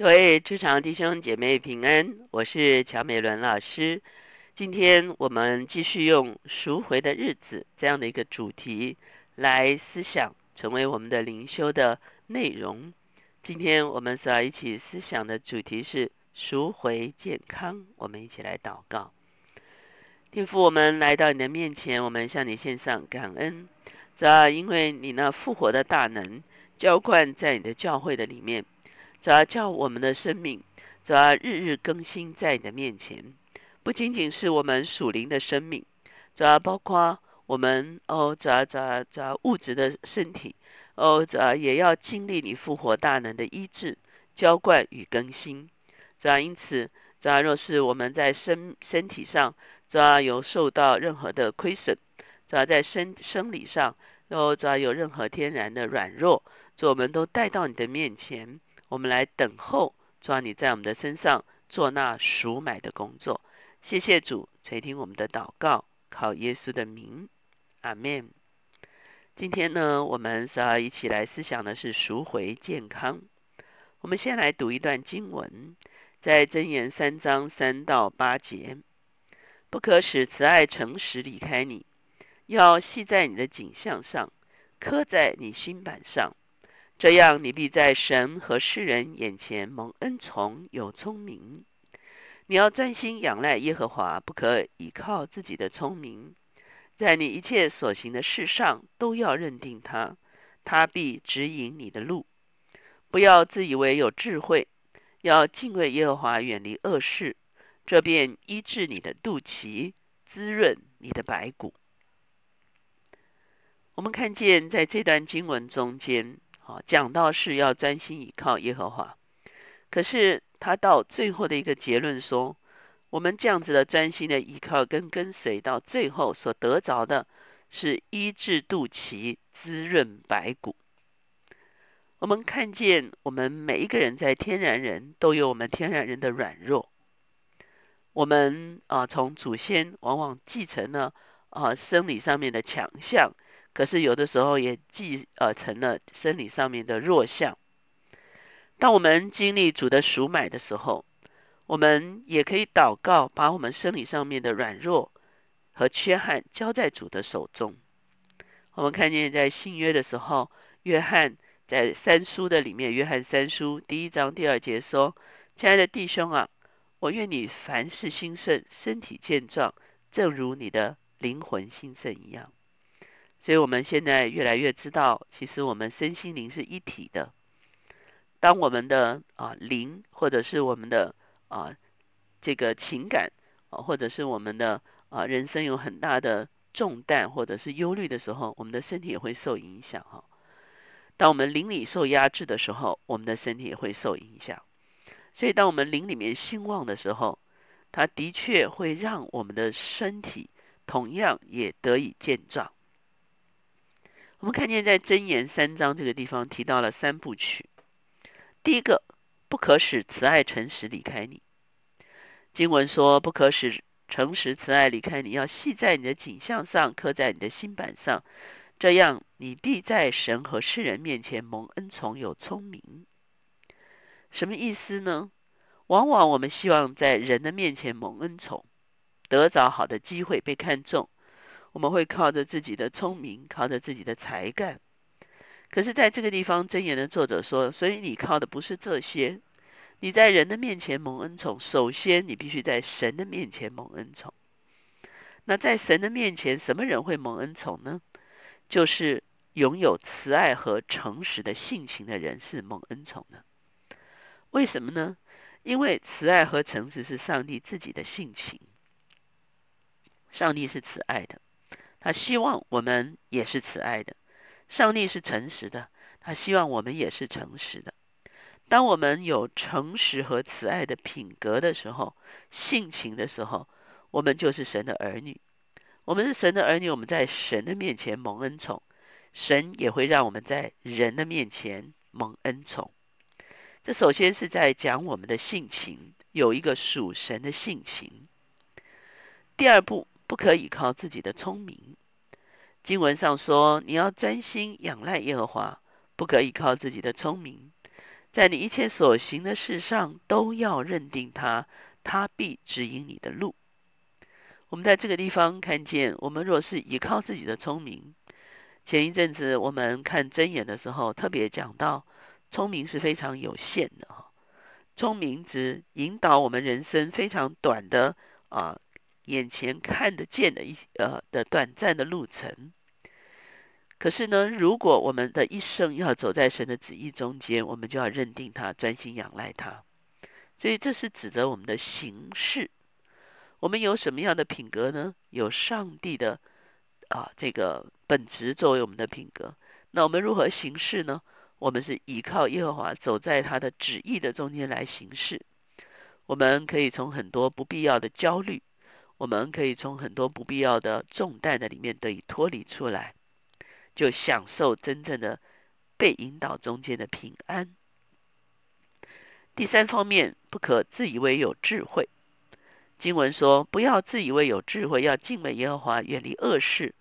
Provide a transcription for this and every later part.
各位职场弟兄姐妹平安，我是乔美伦老师。今天我们继续用“赎回的日子”这样的一个主题来思想，成为我们的灵修的内容。今天我们所要一起思想的主题是“赎回健康”。我们一起来祷告，天父，我们来到你的面前，我们向你献上感恩。主要因为你那复活的大能浇灌在你的教会的里面。主要叫我们的生命，主要日日更新在你的面前，不仅仅是我们属灵的生命，主要包括我们哦，主要主要主要物质的身体，哦，主要也要经历你复活大能的医治、浇灌与更新。主要因此，主要若是我们在身身体上，主要有受到任何的亏损，主要在生生理上，哦，主要有任何天然的软弱，主我们都带到你的面前。我们来等候，抓你在我们的身上做那赎买的工作。谢谢主垂听我们的祷告，靠耶稣的名，阿门。今天呢，我们是要一起来思想的是赎回健康。我们先来读一段经文，在箴言三章三到八节：不可使慈爱诚实离开你，要系在你的颈项上，刻在你心板上。这样，你必在神和世人眼前蒙恩宠，有聪明。你要专心仰赖耶和华，不可倚靠自己的聪明。在你一切所行的事上，都要认定他，他必指引你的路。不要自以为有智慧，要敬畏耶和华，远离恶事。这便医治你的肚脐，滋润你的白骨。我们看见在这段经文中间。讲到是要专心倚靠耶和华，可是他到最后的一个结论说，我们这样子的专心的依靠跟跟随，到最后所得着的是医治肚脐、滋润白骨。我们看见我们每一个人在天然人都有我们天然人的软弱，我们啊从祖先往往继承了啊生理上面的强项。可是有的时候也继呃成了生理上面的弱项。当我们经历主的赎买的时候，我们也可以祷告，把我们生理上面的软弱和缺憾交在主的手中。我们看见在新约的时候，约翰在三书的里面，约翰三书第一章第二节说：“亲爱的弟兄啊，我愿你凡事兴盛，身体健壮，正如你的灵魂兴盛一样。”所以我们现在越来越知道，其实我们身心灵是一体的。当我们的啊灵，或者是我们的啊这个情感啊，或者是我们的啊人生有很大的重担或者是忧虑的时候，我们的身体也会受影响哈。当我们灵里受压制的时候，我们的身体也会受影响。所以当我们灵里面兴旺的时候，它的确会让我们的身体同样也得以健壮。我们看见在箴言三章这个地方提到了三部曲。第一个，不可使慈爱诚实离开你。经文说，不可使诚实慈爱离开你，要系在你的颈项上，刻在你的心板上，这样你必在神和世人面前蒙恩宠，有聪明。什么意思呢？往往我们希望在人的面前蒙恩宠，得着好的机会被看重。我们会靠着自己的聪明，靠着自己的才干。可是，在这个地方，箴言的作者说：，所以你靠的不是这些。你在人的面前蒙恩宠，首先你必须在神的面前蒙恩宠。那在神的面前，什么人会蒙恩宠呢？就是拥有慈爱和诚实的性情的人是蒙恩宠的。为什么呢？因为慈爱和诚实是上帝自己的性情。上帝是慈爱的。他希望我们也是慈爱的，上帝是诚实的，他希望我们也是诚实的。当我们有诚实和慈爱的品格的时候，性情的时候，我们就是神的儿女。我们是神的儿女，我们在神的面前蒙恩宠，神也会让我们在人的面前蒙恩宠。这首先是在讲我们的性情，有一个属神的性情。第二步。不可以靠自己的聪明。经文上说，你要专心仰赖耶和华，不可以靠自己的聪明。在你一切所行的事上都要认定他，他必指引你的路。我们在这个地方看见，我们若是依靠自己的聪明，前一阵子我们看真言的时候，特别讲到聪明是非常有限的哈，聪明只引导我们人生非常短的啊，眼前看得见的一呃的短暂的路程。可是呢，如果我们的一生要走在神的旨意中间，我们就要认定他，专心仰赖他。所以这是指着我们的行事。我们有什么样的品格呢？有上帝的啊这个本质作为我们的品格。那我们如何行事呢？我们是依靠耶和华，走在他的旨意的中间来行事。我们可以从很多不必要的焦虑，我们可以从很多不必要的重担的里面得以脱离出来。就享受真正的被引导中间的平安。第三方面，不可自以为有智慧。经文说：“不要自以为有智慧，要敬畏耶和华，远离恶事，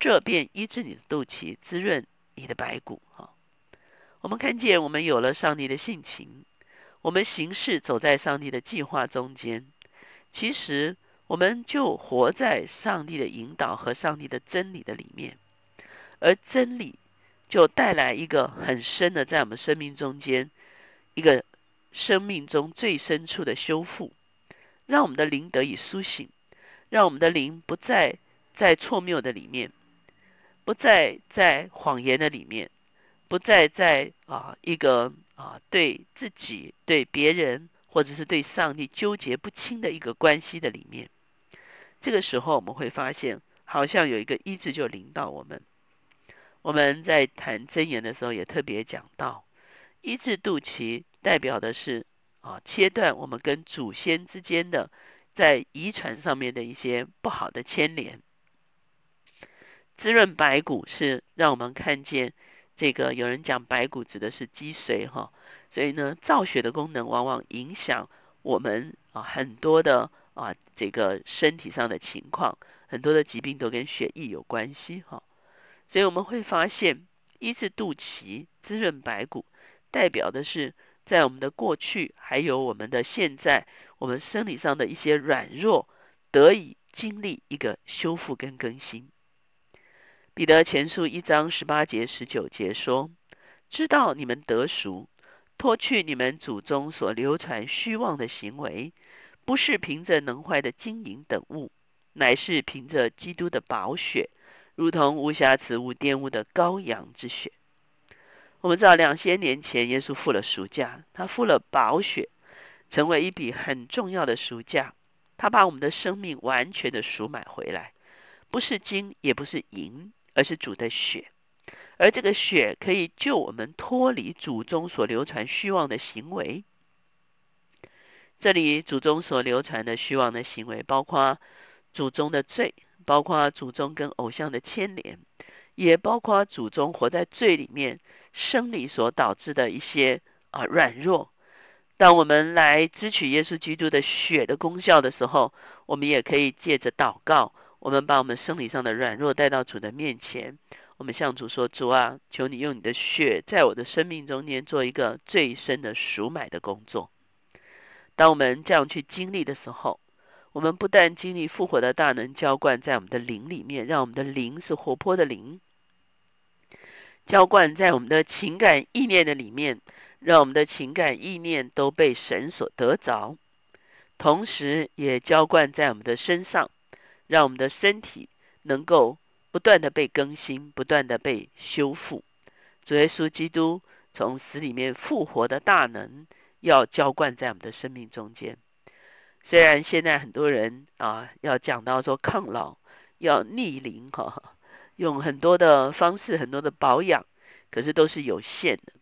这便医治你的肚脐，滋润你的白骨。”哈，我们看见，我们有了上帝的性情，我们行事走在上帝的计划中间，其实我们就活在上帝的引导和上帝的真理的里面。而真理就带来一个很深的，在我们生命中间，一个生命中最深处的修复，让我们的灵得以苏醒，让我们的灵不再在错谬的里面，不再在谎言的里面，不再在啊一个啊对自己、对别人或者是对上帝纠结不清的一个关系的里面。这个时候，我们会发现，好像有一个医治就领导我们。我们在谈真言的时候，也特别讲到，医治肚脐代表的是啊，切断我们跟祖先之间的在遗传上面的一些不好的牵连。滋润白骨是让我们看见这个，有人讲白骨指的是脊髓哈，所以呢，造血的功能往往影响我们啊很多的啊这个身体上的情况，很多的疾病都跟血液有关系哈。所以我们会发现，医治肚脐、滋润白骨，代表的是在我们的过去，还有我们的现在，我们生理上的一些软弱，得以经历一个修复跟更新。彼得前书一章十八节、十九节说：“知道你们得赎，脱去你们祖宗所流传虚妄的行为，不是凭着能坏的金银等物，乃是凭着基督的宝血。”如同无瑕疵、无玷污的羔羊之血。我们知道，两千年前耶稣付了赎价，他付了宝血，成为一笔很重要的赎价。他把我们的生命完全的赎买回来，不是金，也不是银，而是主的血。而这个血可以救我们脱离祖宗所流传虚妄的行为。这里祖宗所流传的虚妄的行为，包括祖宗的罪。包括祖宗跟偶像的牵连，也包括祖宗活在罪里面，生理所导致的一些啊软弱。当我们来支取耶稣基督的血的功效的时候，我们也可以借着祷告，我们把我们生理上的软弱带到主的面前。我们向主说：“主啊，求你用你的血，在我的生命中间做一个最深的赎买的工作。”当我们这样去经历的时候，我们不但经历复活的大能浇灌在我们的灵里面，让我们的灵是活泼的灵；浇灌在我们的情感意念的里面，让我们的情感意念都被神所得着；同时，也浇灌在我们的身上，让我们的身体能够不断的被更新，不断的被修复。主耶稣基督从死里面复活的大能，要浇灌在我们的生命中间。虽然现在很多人啊要讲到说抗老要逆龄哈，用很多的方式很多的保养，可是都是有限的。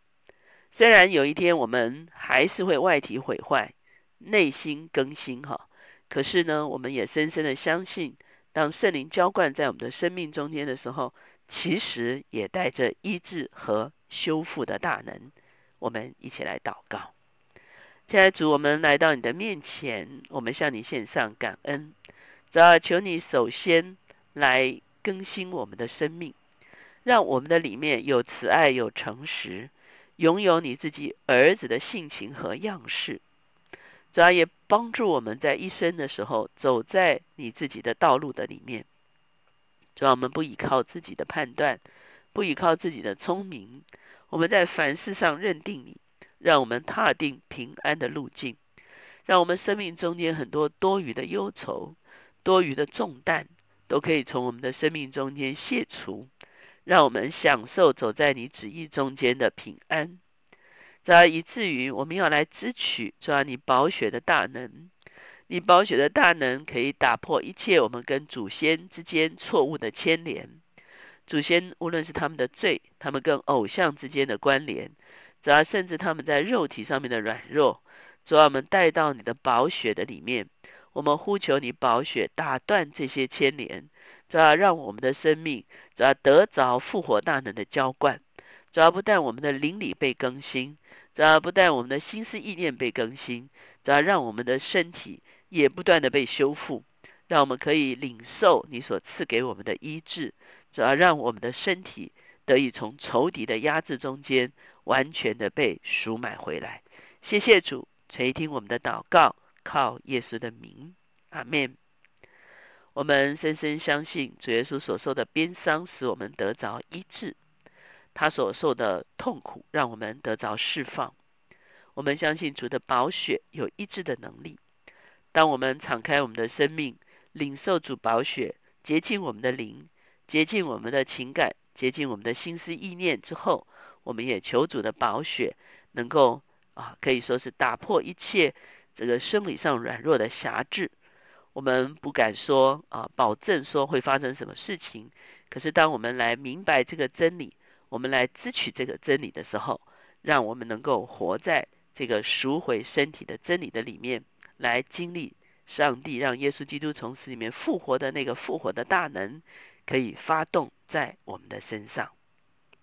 虽然有一天我们还是会外体毁坏，内心更新哈，可是呢，我们也深深的相信，当圣灵浇灌在我们的生命中间的时候，其实也带着医治和修复的大能。我们一起来祷告。亲爱的主，我们来到你的面前，我们向你献上感恩。主要求你首先来更新我们的生命，让我们的里面有慈爱、有诚实、拥有你自己儿子的性情和样式。主要也帮助我们在一生的时候走在你自己的道路的里面。主要我们不依靠自己的判断，不依靠自己的聪明，我们在凡事上认定你，让我们踏定平安的路径，让我们生命中间很多多余的忧愁、多余的重担，都可以从我们的生命中间卸除，让我们享受走在你旨意中间的平安。这以至于我们要来支取，抓你宝血的大能，你宝血的大能可以打破一切我们跟祖先之间错误的牵连。祖先无论是他们的罪，他们跟偶像之间的关联，主要甚至他们在肉体上面的软弱，主要我们带到你的宝血的里面，我们呼求你宝血打断这些牵连，主要让我们的生命主要得着复活大能的浇灌。主要不但我们的灵里被更新，主要不但我们的心思意念被更新，主要让我们的身体也不断的被修复，让我们可以领受你所赐给我们的医治，主要让我们的身体得以从仇敌的压制中间完全的被赎买回来。谢谢主垂听我们的祷告，靠耶稣的名，阿门。我们深深相信主耶稣所受的鞭伤，使我们得着医治。他所受的痛苦，让我们得着释放。我们相信主的宝血有医治的能力。当我们敞开我们的生命，领受主宝血洁净我们的灵，洁净我们的情感，洁净我们的心思意念之后，我们也求主的宝血能够啊，可以说是打破一切这个生理上软弱的辖制。我们不敢说啊，保证说会发生什么事情。可是当我们来明白这个真理，我们来支取这个真理的时候，让我们能够活在这个赎回身体的真理的里面，来经历上帝让耶稣基督从死里面复活的那个复活的大能，可以发动在我们的身上。